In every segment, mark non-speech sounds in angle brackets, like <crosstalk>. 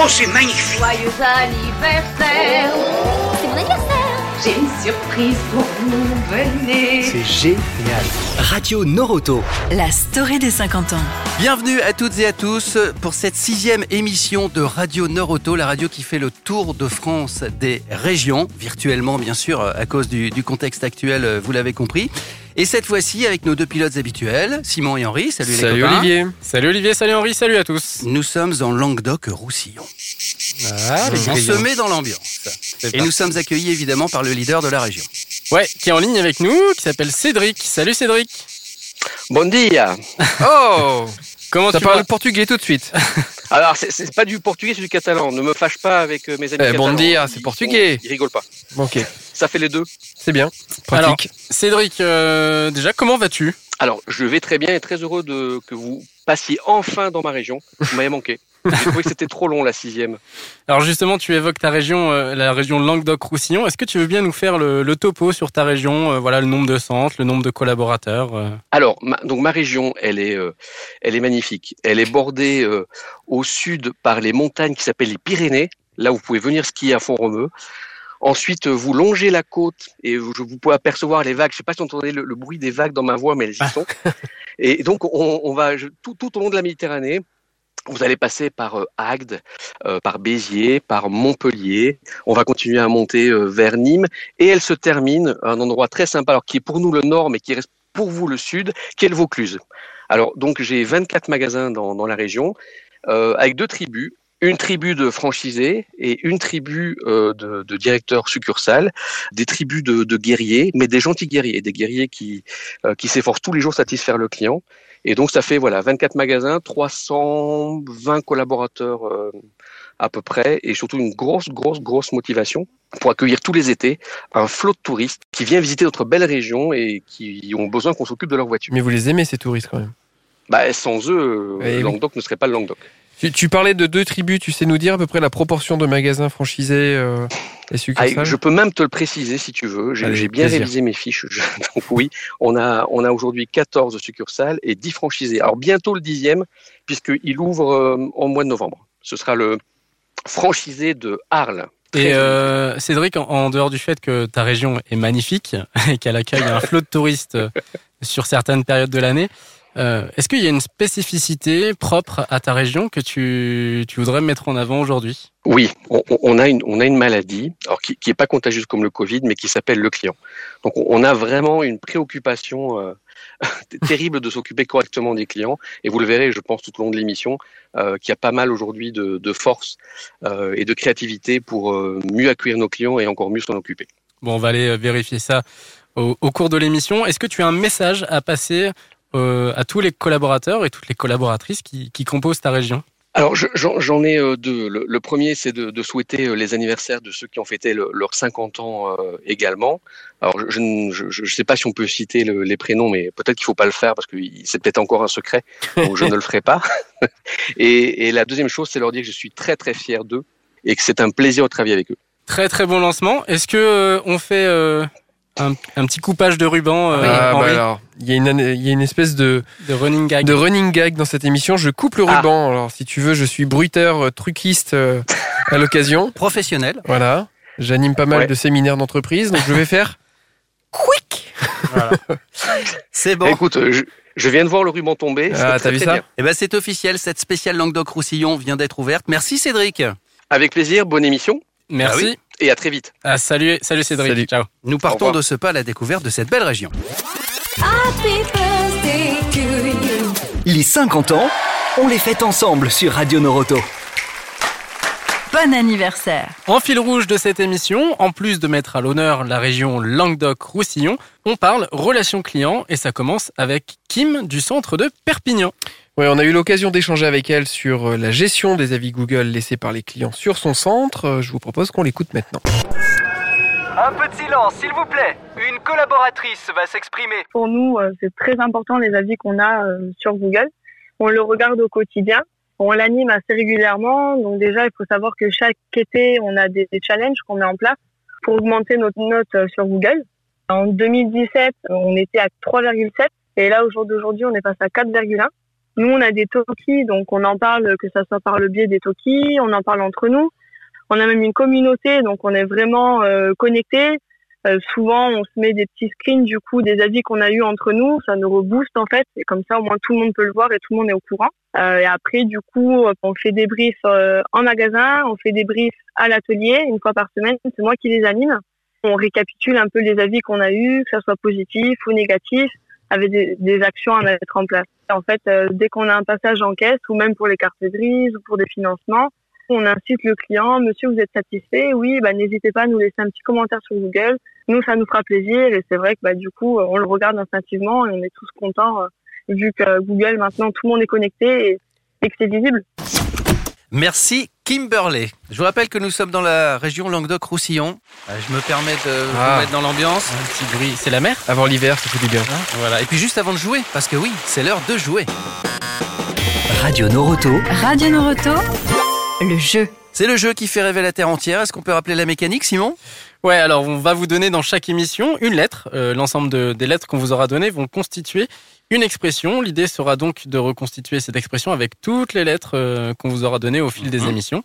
Oh, c'est magnifique Joyeux anniversaire C'est mon anniversaire J'ai une surprise pour vous, venez C'est génial. Radio Noroto. La story des 50 ans. Bienvenue à toutes et à tous pour cette sixième émission de Radio Noroto, la radio qui fait le tour de France des régions, virtuellement bien sûr à cause du, du contexte actuel, vous l'avez compris. Et cette fois-ci avec nos deux pilotes habituels, Simon et Henri. Salut, les Salut copains. Olivier. Salut Olivier, salut Henri, salut à tous. Nous sommes en Languedoc-Roussillon. Ah, On se met dans l'ambiance. Et nous sommes accueillis évidemment par le leader de la région. Ouais, qui est en ligne avec nous, qui s'appelle Cédric. Salut Cédric. Bon dia. <laughs> Oh Comment Ça tu parle vas portugais tout de suite. <laughs> Alors, c'est- pas du portugais, c'est du catalan. Ne me fâche pas avec euh, mes amis Eh, bon dia, c'est portugais. Ils rigolent pas. Ok, Ça fait les deux. c'est bien. Alors, Pratique. Cédric, euh, déjà, comment vas-tu? Alors, je vais très bien et très heureux de que vous passiez enfin dans ma région. Vous m'avez manqué. J'ai trouvé que c'était trop long la sixième. Alors justement, tu évoques ta région, euh, la région Languedoc-Roussillon. Est-ce que tu veux bien nous faire le, le topo sur ta région euh, Voilà, le nombre de centres, le nombre de collaborateurs. euh? Alors, ma, donc ma région, elle est, euh, elle est magnifique. Elle est bordée euh, au sud par les montagnes qui s'appellent les Pyrénées. Là, vous pouvez venir skier à Font-Romeu. Ensuite, euh, vous longez la côte et vous, vous pouvez apercevoir les vagues. Je sais pas si vous entendez le, le bruit des vagues dans ma voix, mais elles y sont. <laughs> et donc, on, on va je- tout, tout au long de la Méditerranée. Vous allez passer par euh, Agde, euh, par Béziers, par Montpellier. On va continuer à monter vers Nîmes et elle se termine à un endroit très sympa, alors qui est pour nous le nord, mais qui reste pour vous le sud, qui est le Vaucluse. Alors donc j'ai 24 magasins dans, dans la région, euh, avec deux tribus. Une tribu de franchisés et une tribu euh, de, de directeurs succursales, des tribus de, de guerriers, mais des gentils guerriers, des guerriers qui, euh, qui s'efforcent tous les jours de satisfaire le client. Et donc ça fait voilà 24 magasins, 320 collaborateurs euh, à peu près, et surtout une grosse, grosse, grosse motivation pour accueillir tous les étés un flot de touristes qui vient visiter notre belle région et qui ont besoin qu'on s'occupe de leur voiture. Mais vous les aimez ces touristes quand même? Bah, sans eux, euh, Eh oui. Languedoc ne serait pas le Languedoc. Tu, tu parlais de deux tribus, tu sais nous dire à peu près la proportion de magasins franchisés euh, et Ah, succursales je peux même te le préciser si tu veux. J'ai bien plaisir. révisé mes fiches. Je- <laughs> donc oui, on a, on a aujourd'hui 14 succursales et 10 franchisés. Alors bientôt le dixième, puisqu'il ouvre euh, en mois de novembre. Ce sera le franchisé de Arles. Et euh, Cédric, en, en dehors du fait que ta région est magnifique <laughs> et qu'elle accueille un flot de touristes euh, sur certaines périodes de l'année, euh, est-ce qu'il y a une spécificité propre à ta région que tu, tu voudrais mettre en avant aujourd'hui? Oui, on, a une, on a une maladie, alors qui, qui est pas contagieuse comme le Covid, mais qui s'appelle le client. Donc, on, a vraiment une préoccupation euh, <laughs> terrible de s'occuper correctement des clients. Et vous le verrez, je pense, tout au long de l'émission, euh, qu'il y a pas mal aujourd'hui de, de force et de créativité pour mieux accueillir nos clients et encore mieux s'en occuper. Bon, on va aller vérifier ça au, au cours de l'émission. Est-ce que tu as un message à passer euh, à tous les collaborateurs et toutes les collaboratrices qui, qui composent ta région Alors, je- j'en ai euh, deux. Le, premier, c'est de, souhaiter euh, les anniversaires de ceux qui ont fêté le- leurs 50 ans également. Alors, je ne je, je sais pas si on peut citer le- les prénoms, mais peut-être qu'il faut pas le faire parce que c'est peut-être encore un secret, donc je <laughs> ne le ferai pas. <laughs> et, et la deuxième chose, c'est leur dire que je suis très très fier d'eux et que c'est un plaisir de travailler avec eux. Très très bon lancement. Est-ce que euh, on fait euh, un, un petit coupage de ruban, euh, Ah, bah Henri, alors, il y, a une, il y a une espèce de, de running gag de running gag dans cette émission. Je coupe le Ah. ruban. Alors, si tu veux, je suis bruiteur, euh, truquiste euh, à l'occasion. <laughs> Professionnel. Voilà. J'anime pas mal Ouais. de séminaires d'entreprise, donc je vais faire <laughs> quick. C'est bon. Écoute, je, je viens de voir le ruban tomber. Ah, t'as vu ça. Eh ben, c'est officiel, cette spéciale Languedoc-Roussillon vient d'être ouverte. Merci Cédric. Avec plaisir, bonne émission Merci. Ah oui. Et à très vite. Ah, salut, salut Cédric. Salut. Ciao. Nous partons de ce pas à la découverte de cette belle région. Happy birthday to you Les 50 ans, on les fête ensemble sur Radio Noroto. Bon anniversaire. En fil rouge de cette émission, en plus de mettre à l'honneur la région Languedoc-Roussillon, on parle relations clients et ça commence avec Kim du centre de Perpignan. Ouais, on a eu l'occasion d'échanger avec elle sur euh, la gestion des avis Google laissés par les clients sur son centre. Euh, Je vous propose qu'on l'écoute maintenant. Un peu de silence, s'il vous plaît. Une collaboratrice va s'exprimer. Pour nous, euh, c'est très important les avis qu'on a sur Google. On le regarde au quotidien. On l'anime assez régulièrement. Donc déjà, il faut savoir que chaque été, on a des, challenges qu'on met en place pour augmenter notre note sur Google. En 2017, on était à 3,7 et là, au jour d'aujourd'hui, on est passé à 4,1. Nous, on a des talkies, donc on en parle, que ça soit par le biais des talkies, on en parle entre nous. On a même une communauté, donc on est vraiment euh, connectés. Euh, souvent, on se met des petits screens du coup des avis qu'on a eu entre nous. Ça nous rebooste en fait, et comme ça, au moins tout le monde peut le voir et tout le monde est au courant. Euh, et après, du coup, on fait des briefs euh, en magasin, on fait des briefs à l'atelier une fois par semaine. C'est moi qui les anime. On récapitule un peu les avis qu'on a eus, que ça soit positif ou négatif, avec des, des actions à mettre en place. En fait, euh, dès qu'on a un passage en caisse, ou même pour les cartes grises ou pour des financements, on incite le client, monsieur, vous êtes satisfait? Oui, bah, n'hésitez pas à nous laisser un petit commentaire sur Google. Nous, ça nous fera plaisir et c'est vrai que bah, du coup, on le regarde instinctivement et on est tous contents euh, vu que Google, maintenant, tout le monde est connecté et, et que c'est visible. Merci Kimberley. Je vous rappelle que nous sommes dans la région Languedoc-Roussillon. Euh, Je me permets de Ah. vous mettre dans l'ambiance. Un petit bruit. C'est la mer Avant l'hiver, ça fait du bien. Voilà. Et puis juste avant de jouer, parce que oui, c'est l'heure de jouer. Radio Noroto. Radio Noroto, le jeu. C'est le jeu qui fait rêver la Terre entière. Est-ce qu'on peut rappeler la mécanique, Simon? Ouais, alors on va vous donner dans chaque émission une lettre. Euh, L'ensemble de- des lettres qu'on vous aura données vont constituer une expression. L'idée sera donc de reconstituer cette expression avec toutes les lettres euh, qu'on vous aura données au fil des Mhm. émissions.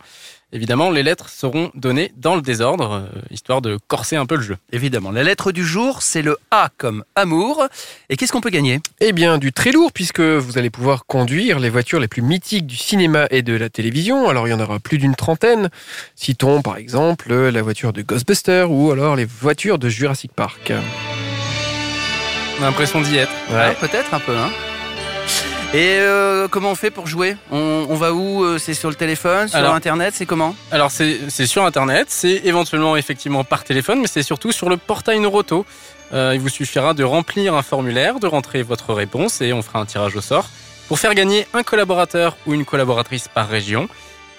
Évidemment, les lettres seront données dans le désordre, euh, histoire de corser un peu le jeu. Évidemment. La lettre du jour, c'est le A comme amour. Et qu'est-ce qu'on peut gagner? Eh bien, du très lourd, puisque vous allez pouvoir conduire les voitures les plus mythiques du cinéma et de la télévision. Alors, il y en aura plus d'une trentaine. Citons, par exemple, la voiture de Ghostbusters ou alors les voitures de Jurassic Park. On a l'impression d'y être. Ouais, peut-être un peu. Hein et euh, comment on fait pour jouer? On, on va où Euh, C'est sur le téléphone, sur Alors- Internet C'est comment? Alors c'est sur internet, c'est éventuellement effectivement par téléphone, mais c'est surtout sur le portail Noroto. Euh, il vous suffira de remplir un formulaire, de rentrer votre réponse et on fera un tirage au sort pour faire gagner un collaborateur ou une collaboratrice par région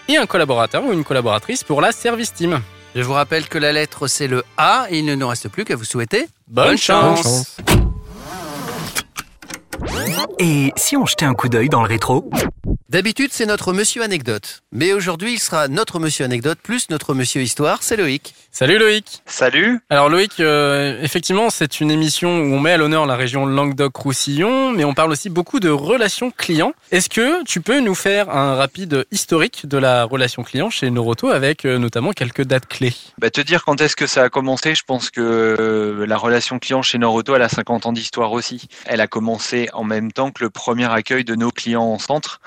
et un collaborateur ou une collaboratrice pour la service team. Je vous rappelle que la lettre, c'est le A. Et il ne nous reste plus qu'à vous souhaiter Bonne, Bonne chance. chance. Et si on jetait un coup d'œil dans le rétro? D'habitude, c'est notre monsieur anecdote. Mais aujourd'hui, il sera notre monsieur anecdote plus notre monsieur histoire. C'est Loïc. Salut Loïc. Salut. Alors Loïc, euh, effectivement, c'est une émission où on met à l'honneur la région Languedoc-Roussillon, mais on parle aussi beaucoup de relations clients. Est-ce que tu peux nous faire un rapide historique de la relation client chez Noroto avec euh, notamment quelques dates clés? Bah, te dire quand est-ce que ça a commencé, je pense que euh, la relation client chez Noroto, elle a 50 ans d'histoire aussi. Elle a commencé en même temps que le premier accueil de nos clients en centre.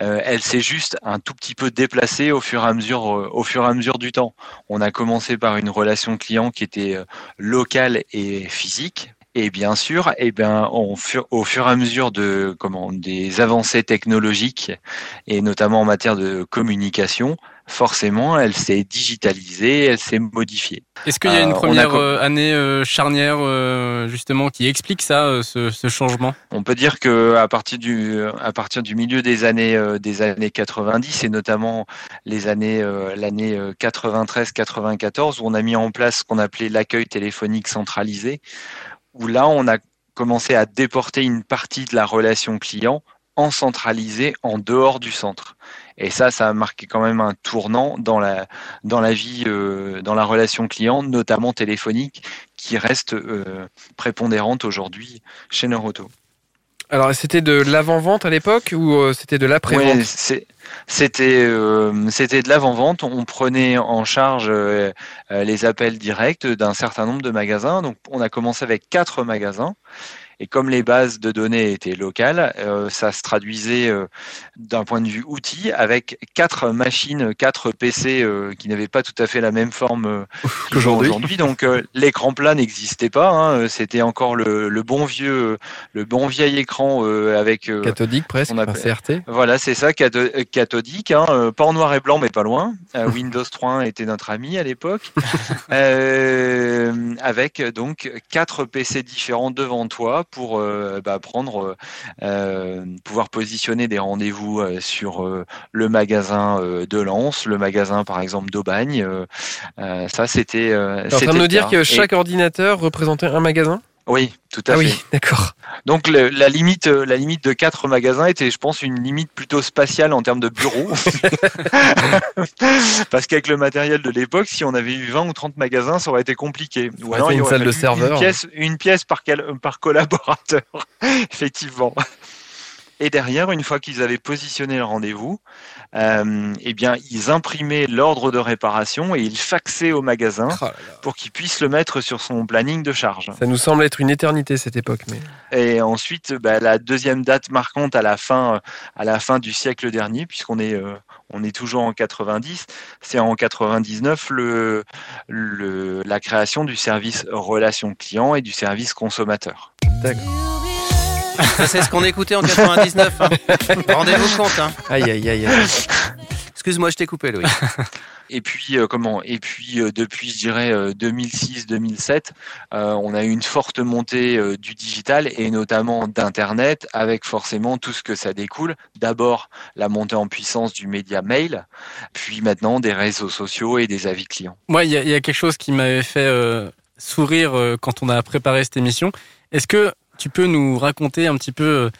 Euh, elle s'est juste un tout petit peu déplacée au fur et à mesure, euh, au fur et à mesure du temps. On a commencé par une relation client qui était euh, locale et physique. Et bien sûr, eh ben, au fur et à mesure des avancées technologiques et notamment en matière de communication, forcément, elle s'est digitalisée, elle s'est modifiée. Est-ce qu'il y a une Euh, a première euh, année euh, charnière justement qui explique ça, ce, ce changement? On peut dire que à partir du à partir du milieu des années des années 90 et notamment les années l'année 93-94 où on a mis en place ce qu'on appelait l'accueil téléphonique centralisé où là on a commencé à déporter une partie de la relation client en centralisé en dehors du centre. Et ça, ça a marqué quand même un tournant dans la dans la vie, euh, dans la relation client, notamment téléphonique, qui reste euh, prépondérante aujourd'hui chez Noroto. Alors, c'était de l'avant-vente à l'époque ou euh, c'était de l'après-vente? Ouais, c'était euh, de l'avant-vente. On prenait en charge euh, les appels directs d'un certain nombre de magasins. Donc, on a commencé avec quatre magasins. Et comme les bases de données étaient locales, euh, ça se traduisait euh, d'un point de vue outil avec quatre machines, quatre PC euh, qui n'avaient pas tout à fait la même forme Qu'aujourd'hui. aujourd'hui. Donc l'écran plat n'existait pas. hein. C'était encore le, le bon vieux, le bon vieil écran avec Cathodique presque, on appelle- CRT. voilà, c'est ça, catho- cathodique, hein, pas en noir et blanc, mais pas loin. <laughs> Windows 3.1 était notre ami à l'époque, avec donc quatre PC différents devant toi pour euh, bah, prendre, euh, pouvoir positionner des rendez-vous euh, sur euh, le magasin euh, de Lens, le magasin par exemple d'Aubagne. euh, euh, ça, c'était. Euh, en train de nous dire que Et- chaque ordinateur représentait un magasin? Oui, tout à Ah fait. oui, d'accord. Donc le- la limite, euh, la limite de quatre magasins était, je pense, une limite plutôt spatiale en termes de bureaux. <laughs> Parce qu'avec le matériel de l'époque, si on avait eu 20 ou 30 magasins, ça aurait été compliqué. Ou Ouais, alors c'est il une aurait salle de fallu serveur. Une pièce, une pièce par, cal- par collaborateur, <laughs> effectivement. Et derrière, une fois qu'ils avaient positionné le rendez-vous, euh, eh bien, ils imprimaient l'ordre de réparation et ils faxaient au magasin Oh là là. pour qu'il puisse le mettre sur son planning de charge. Ça nous semble être une éternité cette époque, mais Et ensuite, bah, la deuxième date marquante à la fin, à la fin du siècle dernier, puisqu'on est, euh, on est toujours en 90, c'est en 99 le, le, la création du service relation client et du service consommateur. Ça, c'est ce qu'on écoutait en 99. hein. <laughs> Rendez-vous compte. Hein. aïe aïe aïe. aïe. Excuse-moi, je t'ai coupé, Louis. <laughs> Et puis euh, comment? Et puis euh, depuis, je dirais 2006-2007, on a eu une forte montée euh, du digital et notamment d'internet, avec forcément tout ce que ça découle. D'abord la montée en puissance du média mail, puis maintenant des réseaux sociaux et des avis clients. Moi, il y, a- il y a quelque chose qui m'avait fait euh, sourire euh, quand on a préparé cette émission. Est-ce que tu peux nous raconter un petit peu euh,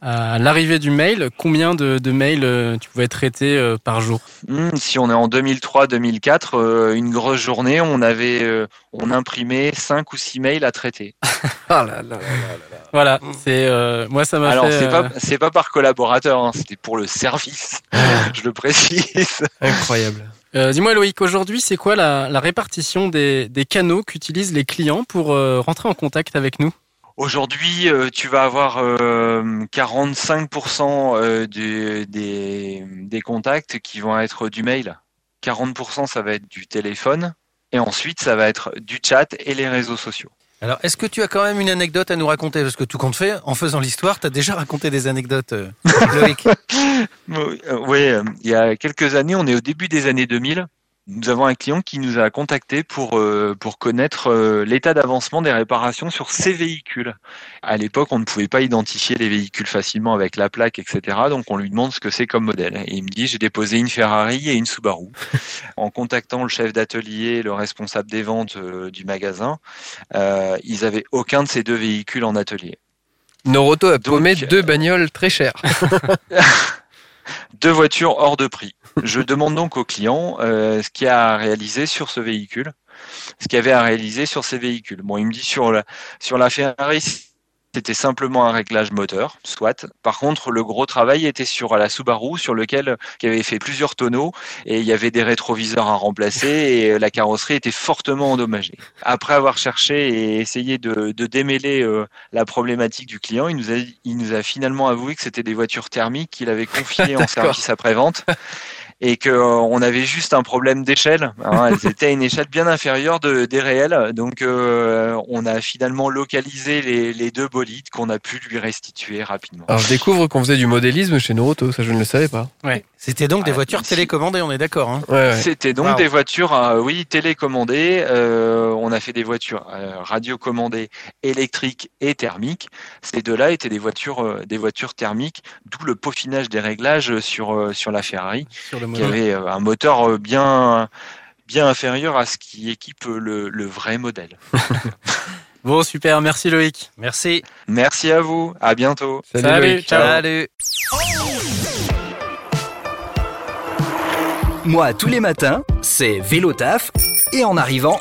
à l'arrivée du mail, combien de, de mails euh, tu pouvais traiter euh, par jour? Hmm, si on est en 2003-2004, euh, une grosse journée, on avait, euh, on imprimait 5 ou 6 mails à traiter. <laughs> Ah là là là là là. Voilà, c'est euh, moi ça m'a Alors fait. c'est pas, c'est pas par collaborateur, hein, c'était pour le service. <laughs> je le précise. Incroyable. euh, Dis-moi Loïc, aujourd'hui c'est quoi la, la répartition des, des canaux qu'utilisent les clients pour euh, rentrer en contact avec nous? Aujourd'hui, euh, tu vas avoir euh, 45% euh, du- des, des contacts qui vont être du mail. 40% ça va être du téléphone. Et ensuite, ça va être du chat et les réseaux sociaux. Alors, est-ce que tu as quand même une anecdote à nous raconter? Parce que tout compte fait, en faisant l'histoire, tu as déjà raconté des anecdotes, euh, Loïc. <laughs> Oui, euh, il y a quelques années, on est au début des années 2000. Nous avons un client qui nous a contacté pour euh, pour connaître euh, l'état d'avancement des réparations sur ses véhicules. À l'époque, on ne pouvait pas identifier les véhicules facilement avec la plaque, etc. Donc, on lui demande ce que c'est comme modèle. Et il me dit, j'ai déposé une Ferrari et une Subaru. <laughs> en contactant le chef d'atelier, le responsable des ventes euh, du magasin, ils avaient aucun de ces deux véhicules en atelier. Noroto a paumé Donc, deux bagnoles très chères. <laughs> deux voitures hors de prix. Je demande donc au client euh, ce qu'il a à réaliser sur ce véhicule, ce qu'il y avait à réaliser sur ces véhicules. Bon, il me dit sur la, sur la Ferrari, c'était simplement un réglage moteur, soit. Par contre, le gros travail était sur la Subaru, sur lequel qui avait fait plusieurs tonneaux et il y avait des rétroviseurs à remplacer et la carrosserie était fortement endommagée. Après avoir cherché et essayé de, de démêler euh, la problématique du client, il nous a, il nous a finalement avoué que c'était des voitures thermiques qu'il avait confiées en <laughs> service après-vente et qu'on avait juste un problème d'échelle. hein. <laughs> elles étaient à une échelle bien inférieure de, des réels. Donc, euh, on a finalement localisé les, les deux bolides qu'on a pu lui restituer rapidement. Alors je découvre qu'on faisait du modélisme chez Noroto, ça je ne le savais pas. C'était donc des Ah, voitures télécommandées, on est d'accord. Hein Ouais, ouais. C'était donc Wow. des voitures, euh, oui, télécommandées. Euh, on a fait des voitures euh, radiocommandées, électriques et thermiques. Ces deux-là étaient des voitures, euh, des voitures thermiques, d'où le peaufinage des réglages sur euh, sur la Ferrari, sur qui avait euh, un moteur euh, bien bien inférieur à ce qui équipe le, le vrai modèle. <laughs> Bon, super, merci Loïc. Merci. Merci à vous, à bientôt. Salut, Salut, Loïc. ciao. Salut. Moi, tous les matins, c'est vélo taf. Et en arrivant,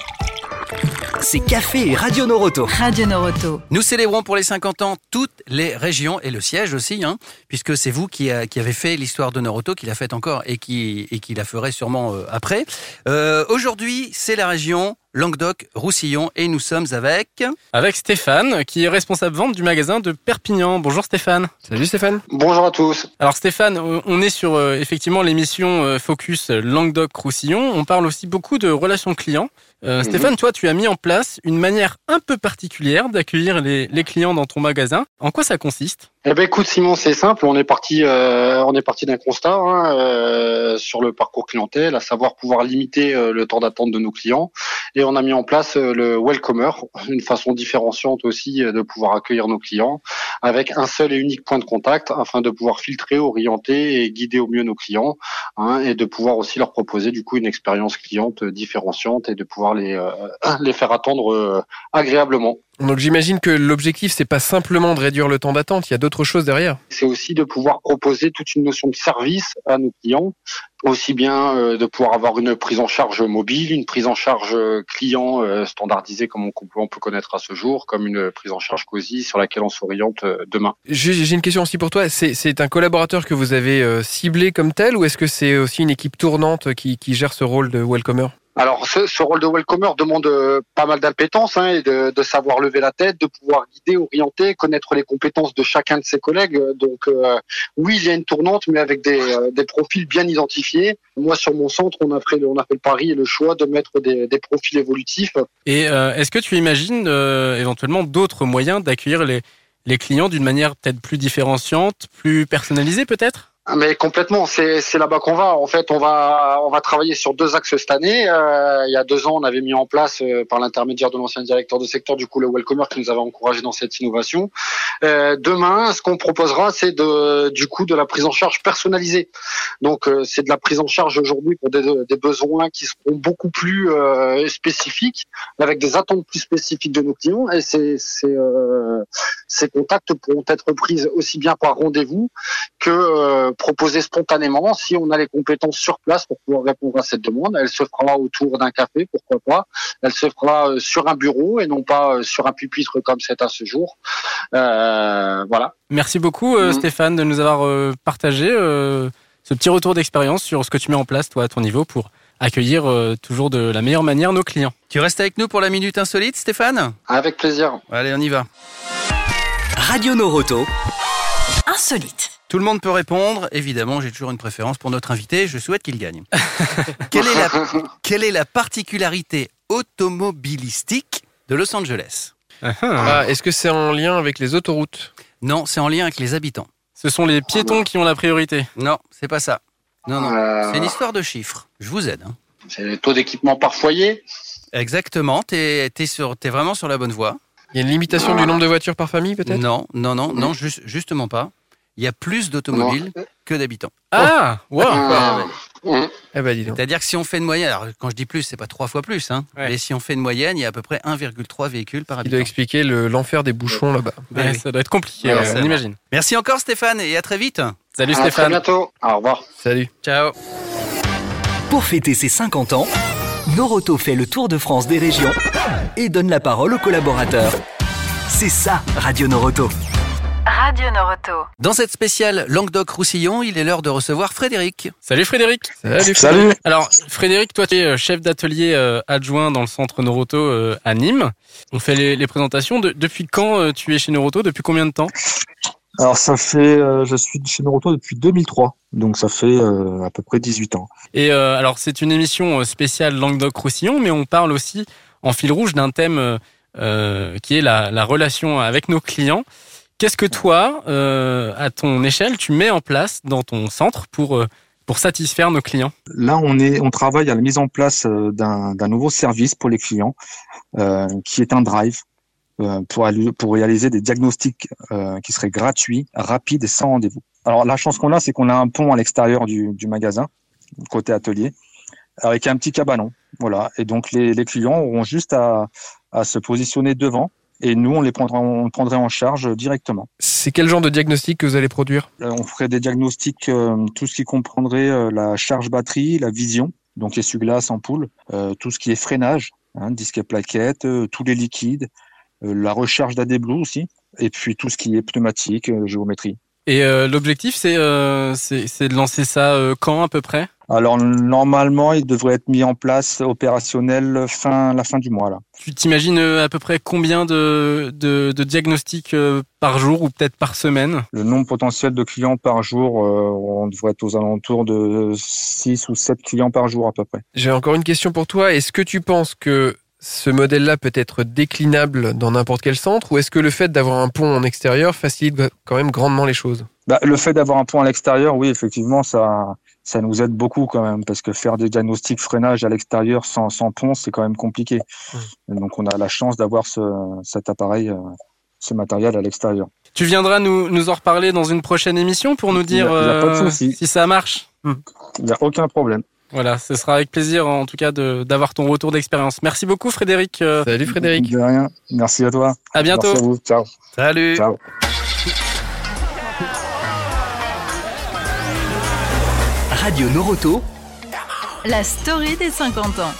c'est café et Radio Noroto. Radio Noroto. Nous célébrons pour les 50 ans toutes les régions et le siège aussi, hein, puisque c'est vous qui, a- qui avez fait l'histoire de Noroto, qui l'a faite encore et qui, et qui la ferait sûrement euh, après. Euh, Aujourd'hui, c'est la région Languedoc-Roussillon et nous sommes avec... Avec Stéphane, qui est responsable vente du magasin de Perpignan. Bonjour Stéphane. Salut Stéphane. Bonjour à tous. Alors Stéphane, euh, on est sur euh, effectivement l'émission euh, Focus Languedoc-Roussillon. On parle aussi beaucoup de relations clients. Euh, Mhm. Stéphane, toi, tu as mis en place une manière un peu particulière d'accueillir les, les clients dans ton magasin. En quoi ça consiste? Eh ben écoute Simon, c'est simple. On est parti, euh, on est parti d'un constat hein, euh, sur le parcours clientèle, à savoir pouvoir limiter euh, le temps d'attente de nos clients. Et on a mis en place euh, le welcomer, une façon différenciante aussi euh, de pouvoir accueillir nos clients, avec un seul et unique point de contact, afin de pouvoir filtrer, orienter et guider au mieux nos clients, hein, et de pouvoir aussi leur proposer du coup une expérience cliente différenciante et de pouvoir les euh, <coughs> les faire attendre agréablement. Donc j'imagine que l'objectif, c'est pas simplement de réduire le temps d'attente, il y a d'autres choses derrière. C'est aussi de pouvoir proposer toute une notion de service à nos clients, aussi bien euh, de pouvoir avoir une prise en charge mobile, une prise en charge client euh, standardisée comme on, peut connaître à ce jour, comme une prise en charge COSI sur laquelle on s'oriente euh, demain. J'ai une question aussi pour toi. C'est un collaborateur que vous avez euh, ciblé comme tel ou est-ce que c'est aussi une équipe tournante qui, qui gère ce rôle de welcomer? Alors, ce, ce rôle de welcomer demande euh, pas mal d'impétence hein, et de, de savoir lever la tête, de pouvoir guider, orienter, connaître les compétences de chacun de ses collègues. Donc, euh, oui, il y a une tournante, mais avec des, euh, des profils bien identifiés. Moi, sur mon centre, on a fait, le- on a fait le pari et le choix de mettre des, des profils évolutifs. Et euh, est-ce que tu imagines euh, éventuellement d'autres moyens d'accueillir les, les clients d'une manière peut-être plus différenciante, plus personnalisée peut-être? Mais complètement, c'est c'est là-bas qu'on va. En fait, on va on va travailler sur deux axes cette année. Euh, il y a deux ans, on avait mis en place euh, par l'intermédiaire de l'ancien directeur de secteur du coup le Welcomer qui nous avait encouragé dans cette innovation. Euh, demain, ce qu'on proposera, c'est de du coup de la prise en charge personnalisée. Donc euh, c'est de la prise en charge aujourd'hui pour des, des besoins qui seront beaucoup plus euh, spécifiques, avec des attentes plus spécifiques de nos clients. Et ces ces, euh, ces contacts pourront être pris aussi bien par rendez-vous que proposées spontanément si on a les compétences sur place pour pouvoir répondre à cette demande. Elle se fera autour d'un café, pourquoi pas. Elle se fera euh, sur un bureau et non pas euh, sur un pupitre comme c'est à ce jour. Euh, voilà. Merci beaucoup euh, Mhm. Stéphane de nous avoir euh, partagé euh, ce petit retour d'expérience sur ce que tu mets en place toi à ton niveau pour accueillir euh, toujours de la meilleure manière nos clients. Tu restes avec nous pour la minute insolite, Stéphane? Avec plaisir. Allez, on y va. Radio Noroto. Insolite. Tout le monde peut répondre. Évidemment, j'ai toujours une préférence pour notre invité. Je souhaite qu'il gagne. <laughs> quelle, est la, quelle est la particularité automobilistique de Los Angeles? Ah, Est-ce que c'est en lien avec les autoroutes? Non, c'est en lien avec les habitants. Ce sont les piétons qui ont la priorité. Non, c'est pas ça. Non, non. Euh, C'est une histoire de chiffres. Je vous aide. hein. C'est le taux d'équipement par foyer? Exactement. T'es es sur, t'es vraiment sur la bonne voie. Il y a une limitation du nombre de voitures par famille peut-être? Non, non, non, non, juste- justement pas. Il y a plus d'automobiles que d'habitants. Ah, wow. Ah, hum. Eh ben dis donc. C'est-à-dire que si on fait une moyenne, alors quand je dis plus, c'est pas trois fois plus, hein, Ouais. mais si on fait une moyenne, il y a à peu près 1,3 véhicules par Il habitant. doit expliquer le- l'enfer des bouchons là-bas. Ben Ouais, oui. Ça doit être compliqué, Ouais, ouais, c'est on imagine. Merci encore Stéphane et à très vite. Salut À très Stéphane. bientôt. Au revoir. Salut. Ciao. Pour fêter ses 50 ans, Noroto fait le tour de France des régions et donne la parole aux collaborateurs. C'est ça, Radio Noroto. Radio Noroto. Dans cette spéciale Languedoc-Roussillon, il est l'heure de recevoir Frédéric. Salut Frédéric. Salut. Salut. Alors Frédéric, toi tu es euh, chef d'atelier euh, adjoint dans le centre Noroto euh, à Nîmes. On fait les, les présentations. De- depuis quand euh, tu es chez Noroto? Depuis combien de temps? Alors ça fait, euh, je suis chez Noroto depuis 2003, donc ça fait euh, à peu près 18 ans. Et euh, alors c'est une émission spéciale Languedoc-Roussillon, mais on parle aussi en fil rouge d'un thème qui est la, la relation avec nos clients. Qu'est-ce que toi, euh, à ton échelle, tu mets en place dans ton centre pour euh, pour satisfaire nos clients? Là, on est, on travaille à la mise en place euh, d'un nouveau service pour les clients, qui est un drive pour pour réaliser des diagnostics qui seraient gratuits, rapides et sans rendez-vous. Alors la chance qu'on a, c'est qu'on a un pont à l'extérieur du, du magasin, côté atelier, avec un petit cabanon. Voilà, et donc les, les clients auront juste à, à se positionner devant. Et nous, on les prendra, on prendrait en charge directement. C'est quel genre de diagnostic que vous allez produire? Euh, on ferait des diagnostics, euh, tout ce qui comprendrait euh, la charge batterie, la vision, donc essuie-glace, ampoule, euh, tout ce qui est freinage, hein, disque et plaquettes, tous les liquides, la recharge d'AD Blue aussi, et puis tout ce qui est pneumatique, géométrie. Et l'objectif, c'est de lancer ça quand à peu près? Alors normalement, il devrait être mis en place opérationnel fin la fin du mois là. Tu t'imagines euh, à peu près combien de, de, de diagnostics euh, par jour ou peut-être par semaine? Le nombre potentiel de clients par jour, euh, on devrait être aux alentours de 6 ou 7 clients par jour à peu près. J'ai encore une question pour toi. Est-ce que tu penses que ce modèle-là peut être déclinable dans n'importe quel centre ou est-ce que le fait d'avoir un pont en extérieur facilite quand même grandement les choses? Bah, le fait d'avoir un pont à l'extérieur, oui, effectivement, ça, ça nous aide beaucoup quand même, parce que faire des diagnostics freinage à l'extérieur sans, sans pont, c'est quand même compliqué. Donc, on a la chance d'avoir ce, cet appareil, euh, ce matériel à l'extérieur. Tu viendras nous, nous en reparler dans une prochaine émission pour nous Il y a- dire il y a pas de euh, si ça marche. Il n'y a aucun problème. Voilà, ce sera avec plaisir en tout cas d'avoir ton retour d'expérience. Merci beaucoup Frédéric. Euh, Salut Frédéric. De rien. Merci à toi. À bientôt. Merci à vous. Ciao. Salut. Ciao. Radio Noroto, La story des 50 ans.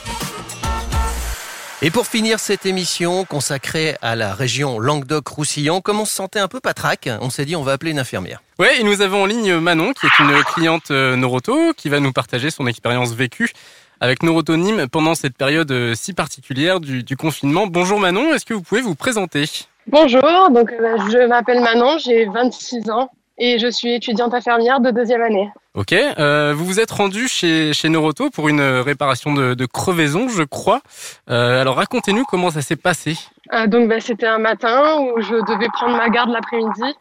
Et pour finir cette émission consacrée à la région Languedoc-Roussillon, comme on se sentait un peu patraque, on s'est dit on va appeler une infirmière. Ouais, et nous avons en ligne Manon, qui est une cliente euh, Noroto, qui va nous partager son expérience vécue avec Noroto Nîmes pendant cette période euh, si particulière du, du confinement. Bonjour Manon, est-ce que vous pouvez vous présenter? Bonjour, donc euh, je m'appelle Manon, j'ai 26 ans et je suis étudiante infirmière de deuxième année. Ok, euh, vous vous êtes rendu chez, chez Noroto pour une réparation de, de crevaison, je crois. Euh, alors racontez-nous comment ça s'est passé. Euh, donc bah, c'était un matin où je devais prendre ma garde l'après-midi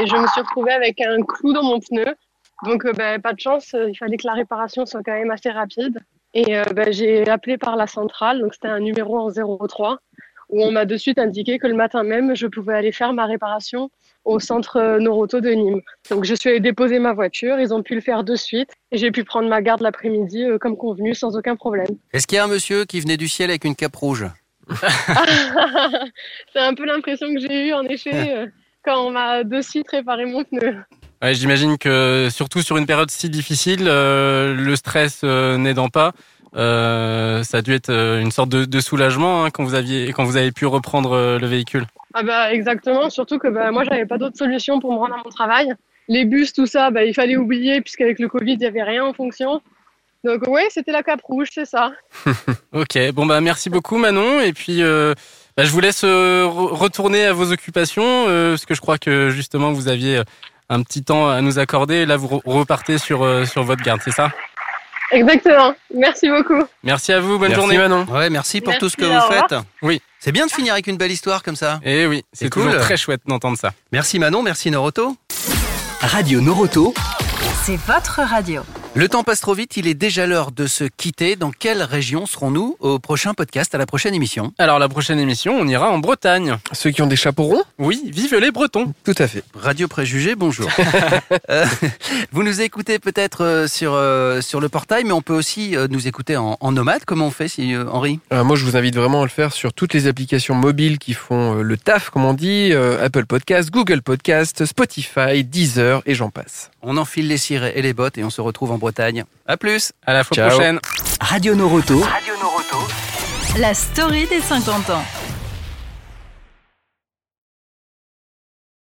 et je me suis retrouvée avec un clou dans mon pneu. Donc euh, bah, pas de chance, euh, il fallait que la réparation soit quand même assez rapide. Et euh, bah, j'ai appelé par la centrale, donc c'était un numéro en 03, où on m'a de suite indiqué que le matin même, je pouvais aller faire ma réparation au centre euh, Noroto de Nîmes. Donc je suis allée déposer ma voiture, ils ont pu le faire de suite et j'ai pu prendre ma garde l'après-midi euh, comme convenu sans aucun problème. Est-ce qu'il y a un monsieur qui venait du ciel avec une cape rouge? <laughs> C'est un peu l'impression que j'ai eue en effet euh, quand on m'a de suite réparé mon pneu. Ouais, J'imagine que surtout sur une période si difficile, euh, le stress euh, n'aidant pas, euh, ça a dû être euh, une sorte de, de soulagement hein, quand vous aviez quand vous avez pu reprendre euh, le véhicule. Ah bah exactement, surtout que bah, moi j'avais pas d'autre solution pour me rendre à mon travail. Les bus, tout ça, bah, il fallait oublier puisqu'avec le Covid il y avait rien en fonction. Donc ouais, c'était la cape rouge, c'est ça. <laughs> Ok, bon bah merci beaucoup Manon et puis euh, bah, je vous laisse euh, re- retourner à vos occupations parce que je crois que justement vous aviez un petit temps à nous accorder et là vous re- repartez sur sur votre garde, c'est ça? Exactement. Merci beaucoup. Merci à vous, bonne Merci, journée Manon. Ouais, merci pour tout ce que vous faites. Oui. C'est bien de finir avec une belle histoire comme ça. Et oui, c'est cool. toujours très chouette d'entendre ça. Merci Manon, merci Noroto. Radio Noroto, C'est votre radio. Le temps passe trop vite, il est déjà l'heure de se quitter. Dans quelle région serons-nous au prochain podcast, à la prochaine émission Alors la prochaine émission, on ira en Bretagne. Ceux qui ont des chapeaux ronds Oui, vive les Bretons. Tout à fait. Radio Préjugé, bonjour. <laughs> Euh, vous nous écoutez peut-être euh, sur, euh, sur le portail, mais on peut aussi euh, nous écouter en, en nomade. Comment on fait, si, Henri Euh, moi, je vous invite vraiment à le faire sur toutes les applications mobiles qui font le taf, comme on dit, euh, Apple Podcast, Google Podcast, Spotify, Deezer et j'en passe. On enfile les cirés et les bottes et on se retrouve en Bretagne. À plus À la fois Ciao. prochaine. Radio Noroto. La story des 50 ans.